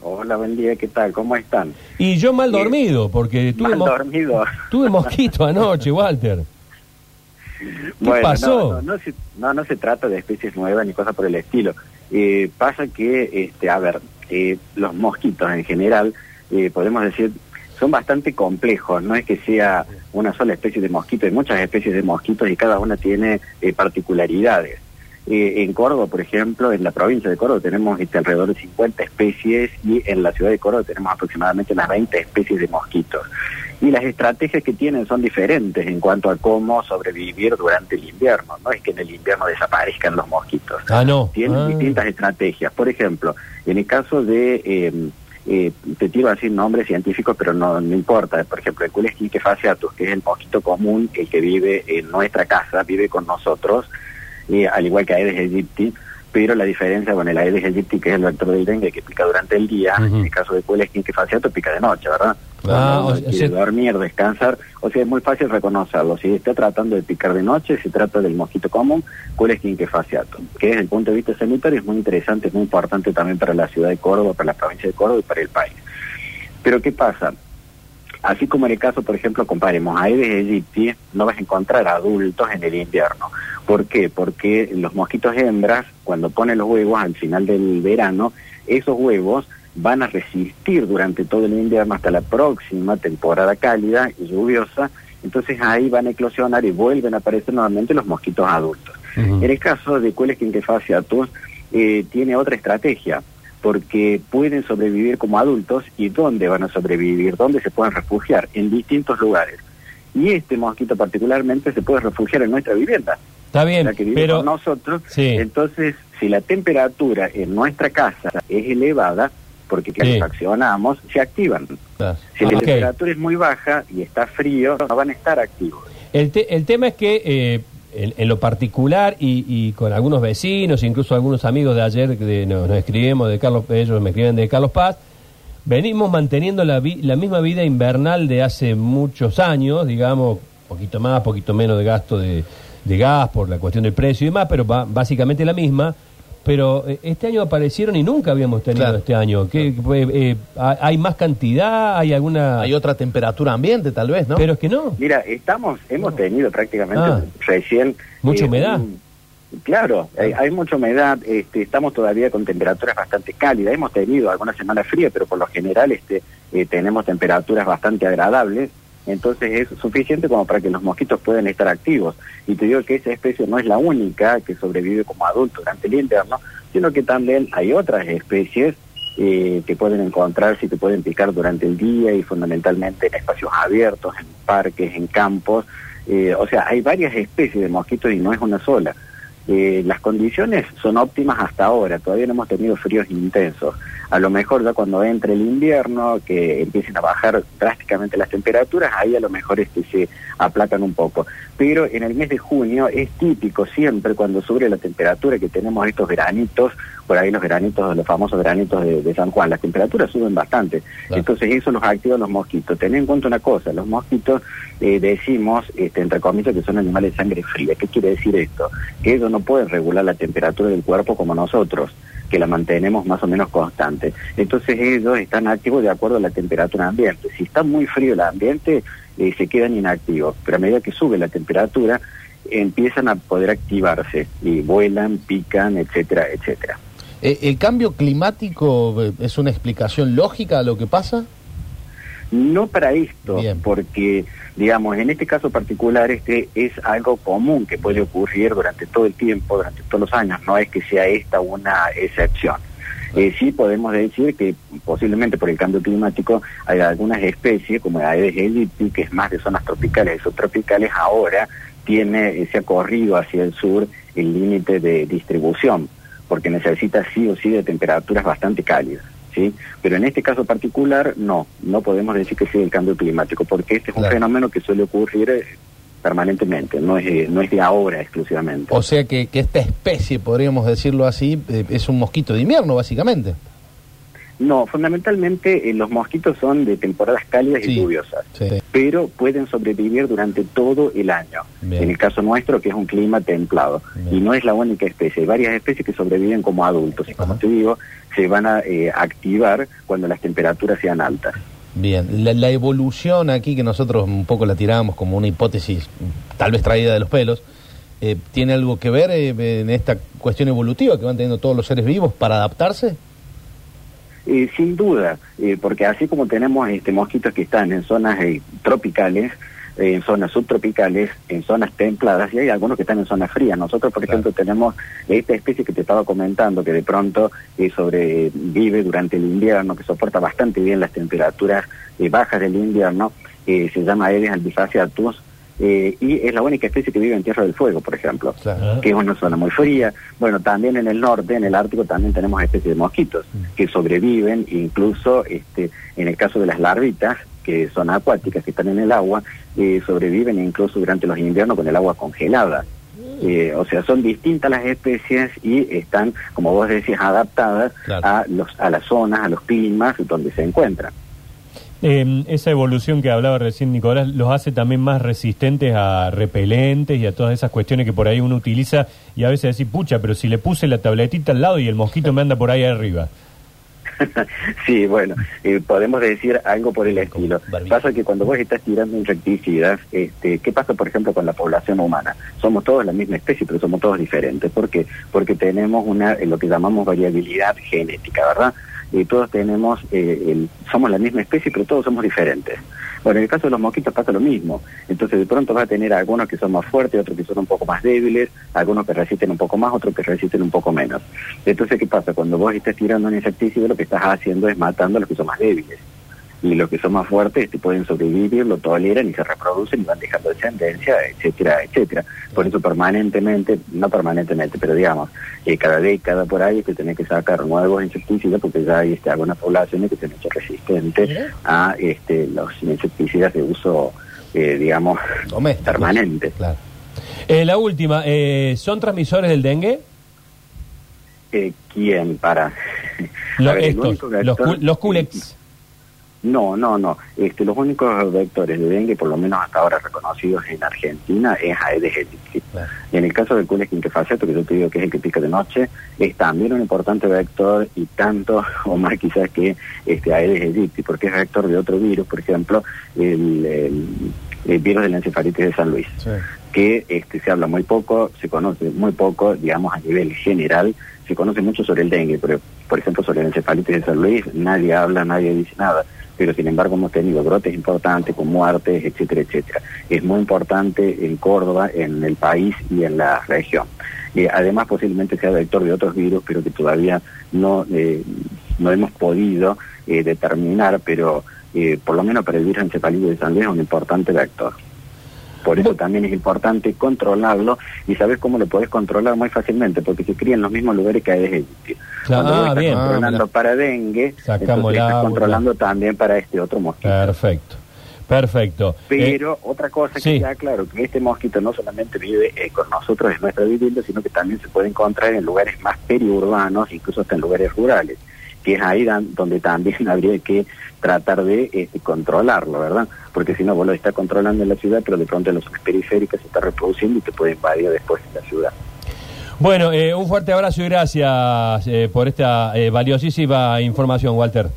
Hola, buen día, ¿qué tal? ¿Cómo están? Y yo mal dormido, porque tuve, Mal mo- dormido. tuve mosquito anoche, Walter. Bueno, pasó? No, no, no se, no, no se trata de especies nuevas ni cosas por el estilo. Eh, pasa que, este, a ver, eh, los mosquitos en general, eh, podemos decir, son bastante complejos. No es que sea una sola especie de mosquito, hay muchas especies de mosquitos y cada una tiene eh, particularidades. Eh, en Córdoba, por ejemplo, en la provincia de Córdoba tenemos este, alrededor de 50 especies y en la ciudad de Córdoba tenemos aproximadamente unas 20 especies de mosquitos. Y las estrategias que tienen son diferentes en cuanto a cómo sobrevivir durante el invierno. No es que en el invierno desaparezcan los mosquitos. Ah, no. Tienen Ah. distintas estrategias. Por ejemplo, en el caso de... eh, eh, te tiro así nombres científicos, pero no, no importa. Por ejemplo, el Culesquinque fasciatus, que es el mosquito común, el que vive en nuestra casa, vive con nosotros, eh, al igual que Aedes aegypti, pero la diferencia con el Aedes aegypti, que es el vector del dengue, que pica durante el día, en el caso de Culesquinque fasciatus, pica de noche, ¿verdad? Ah, o sea- quiere dormir, descansar, o sea, es muy fácil reconocerlo. Si está tratando de picar de noche, se trata del mosquito común, Culesquinque fasciatus, que desde el punto de vista sanitario es muy interesante, es muy importante también para la ciudad de Córdoba, para la provincia de Córdoba y para el país. Pero ¿qué pasa? Así como en el caso, por ejemplo, comparemos a Aedes aegypti, no vas a encontrar adultos en el invierno. ¿Por qué? Porque los mosquitos hembras, cuando ponen los huevos al final del verano, esos huevos van a resistir durante todo el invierno hasta la próxima temporada cálida y lluviosa. Entonces ahí van a eclosionar y vuelven a aparecer nuevamente los mosquitos adultos. En el caso de Cueles quinquefasciatus, eh, tiene otra estrategia, porque pueden sobrevivir como adultos y dónde van a sobrevivir, dónde se pueden refugiar, en distintos lugares. Y este mosquito particularmente se puede refugiar en nuestra vivienda, Está bien, la que vive pero nosotros. Sí. Entonces, si la temperatura en nuestra casa es elevada, porque claro, Sí. accionamos, se activan. Ah, Si la temperatura es muy baja y está frío, no van a estar activos. el, te- el tema es que eh, en, en lo particular y, y con algunos vecinos, incluso algunos amigos de ayer que nos, nos escribimos de Carlos, ellos me escriben de Carlos Paz, venimos manteniendo la, vi- la misma vida invernal de hace muchos años, digamos, poquito más, poquito menos de gasto de, de gas por la cuestión del precio y demás, pero básicamente la misma. Pero eh, este año aparecieron y nunca habíamos tenido Claro. este año. ¿Qué, eh, eh, ¿Hay más cantidad? ¿Hay alguna...? Hay otra temperatura ambiente, tal vez, ¿no? Pero es que no. Mira, estamos, hemos tenido prácticamente Ah. recién... Mucha eh, humedad. un- claro, hay, hay mucha humedad, este, estamos todavía con temperaturas bastante cálidas, hemos tenido algunas semanas frías, pero por lo general este, eh, tenemos temperaturas bastante agradables, entonces es suficiente como para que los mosquitos puedan estar activos. Y te digo que esa especie no es la única que sobrevive como adulto durante el invierno, sino que también hay otras especies eh, que pueden encontrarse y que pueden picar durante el día y fundamentalmente en espacios abiertos, en parques, en campos. Eh, o sea, hay varias especies de mosquitos y no es una sola. Eh, las condiciones son óptimas hasta ahora, todavía no hemos tenido fríos intensos. A lo mejor ya cuando entre el invierno, que empiecen a bajar drásticamente las temperaturas, ahí a lo mejor este, se aplacan un poco. Pero en el mes de junio es típico siempre cuando sube la temperatura que tenemos estos veranitos, por ahí los granitos, los famosos granitos de, de San Juan, las temperaturas suben bastante. Claro. Entonces eso los activa los mosquitos. Ten en cuenta una cosa, los mosquitos eh, decimos, este, entre comillas, que son animales de sangre fría. ¿Qué quiere decir esto? Que ellos no pueden regular la temperatura del cuerpo como nosotros, que la mantenemos más o menos constante. Entonces ellos están activos de acuerdo a la temperatura ambiente. Si está muy frío el ambiente, eh, se quedan inactivos, pero a medida que sube la temperatura, empiezan a poder activarse y vuelan, pican, etcétera, etcétera. Eh, ¿El cambio climático eh, es una explicación lógica a lo que pasa? No para esto, Bien. porque, digamos, en este caso particular, este es algo común que puede ocurrir durante todo el tiempo, durante todos los años, no es que sea esta una excepción. Eh, sí podemos decir que posiblemente por el cambio climático hay algunas especies, como la Aedes aegypti, que es más de zonas tropicales y subtropicales, ahora tiene, eh, se ha corrido hacia el sur el límite de distribución, porque necesita sí o sí de temperaturas bastante cálidas. ¿Sí? Pero en este caso particular, no, no podemos decir que sea el cambio climático, porque este es un Claro. fenómeno que suele ocurrir eh, permanentemente, no es, de- no es de ahora exclusivamente. O sea que, que esta especie, podríamos decirlo así, eh, es un mosquito de invierno, básicamente. No, fundamentalmente eh, los mosquitos son de temporadas cálidas Sí. y lluviosas, Sí. pero pueden sobrevivir durante todo el año. Bien. En el caso nuestro, que es un clima templado. Bien. Y no es la única especie, hay varias especies que sobreviven como adultos y como Ajá. te digo, se van a eh, activar cuando las temperaturas sean altas. Bien, la, la evolución aquí que nosotros un poco la tiramos como una hipótesis tal vez traída de los pelos, eh, ¿tiene algo que ver eh, en esta cuestión evolutiva que van teniendo todos los seres vivos para adaptarse? Eh, sin duda, eh, porque así como tenemos este, mosquitos que están en zonas eh, tropicales, en zonas subtropicales, en zonas templadas, y hay algunos que están en zonas frías. Nosotros, por Claro. ejemplo, tenemos esta especie que te estaba comentando, que de pronto sobrevive durante el invierno, que soporta bastante bien las temperaturas bajas del invierno, se llama Aedes albifasciatus, eh, y es la única especie que vive en Tierra del Fuego, por ejemplo Claro. que es una zona muy fría. Bueno, también en el norte, en el Ártico, también tenemos especies de mosquitos que sobreviven, incluso este, en el caso de las larvitas, que son acuáticas, que están en el agua, eh, sobreviven incluso durante los inviernos con el agua congelada. Eh, o sea, son distintas las especies y están, como vos decías, adaptadas Claro. a, los, a las zonas, a los climas donde se encuentran. Eh, esa evolución que hablaba recién Nicolás los hace también más resistentes a repelentes y a todas esas cuestiones que por ahí uno utiliza y a veces decir, pucha, pero si le puse la tabletita al lado y el mosquito me anda por ahí arriba. sí, bueno, eh, podemos decir algo por el estilo. Pasa que cuando vos estás tirando insecticidas, este, ¿qué pasa, por ejemplo, con la población humana? Somos todos la misma especie, pero somos todos diferentes. ¿Por qué? Porque tenemos una, eh, lo que llamamos variabilidad genética, ¿verdad? Y todos tenemos, eh, el- somos la misma especie, pero todos somos diferentes. Bueno, en el caso de los mosquitos pasa lo mismo. Entonces, de pronto vas a tener algunos que son más fuertes, otros que son un poco más débiles, algunos que resisten un poco más, otros que resisten un poco menos. Entonces, ¿qué pasa? Cuando vos estás tirando un insecticida, lo que estás haciendo es matando a los que son más débiles. Y los que son más fuertes te pueden sobrevivir, lo toleran y se reproducen y van dejando descendencia, etcétera, etcétera. Por eso permanentemente, no permanentemente, pero digamos, eh, cada década por ahí que tenés que sacar nuevos insecticidas porque ya hay este, algunas poblaciones que se han hecho resistentes a este, los insecticidas de uso, eh, digamos, Doméstico. permanente. Claro. Eh, la última, eh, ¿son transmisores del dengue? Eh, ¿Quién para? Lo- A ver, estos, los, los culex. No, no, no. Este, los únicos vectores de dengue, por lo menos hasta ahora reconocidos en Argentina, es Aedes aegypti. Claro. En el caso del Culex quinquefaciato, que yo te digo que es el que pica de noche, es también un importante vector y tanto o más quizás que este Aedes aegypti, porque es vector de otro virus, por ejemplo, el, el- el virus de la encefalitis de San Luis Sí. que este, se habla muy poco, se conoce muy poco, digamos, a nivel general, se conoce mucho sobre el dengue, pero por ejemplo sobre la encefalitis de San Luis nadie habla, nadie dice nada, pero sin embargo hemos tenido brotes importantes con muertes, etcétera, etcétera. Es muy importante en Córdoba, en el país y en la región. Eh, además posiblemente sea vector de otros virus, pero que todavía no, eh, no hemos podido eh, determinar, pero por lo menos para el virus encefalitis de San Luis es un importante vector. Por eso también es importante controlarlo y sabes cómo lo podés controlar muy fácilmente, porque se cría en los mismos lugares que aegypti. Claro, Cuando ah, bien. controlando Ah, para dengue, entonces estás controlando también para este otro mosquito. Perfecto, perfecto. Pero Eh, otra cosa sí. que ya claro, que este mosquito no solamente vive eh, con nosotros en nuestra vivienda, sino que también se puede encontrar en lugares más periurbanos, incluso hasta en lugares rurales, que es ahí donde también habría que tratar de este, controlarlo, ¿verdad? Porque si no, vos lo estás controlando en la ciudad, pero de pronto en las periféricas se está reproduciendo y te puede invadir después en la ciudad. bueno, eh, un fuerte abrazo y gracias eh, por esta eh, valiosísima información, Walter.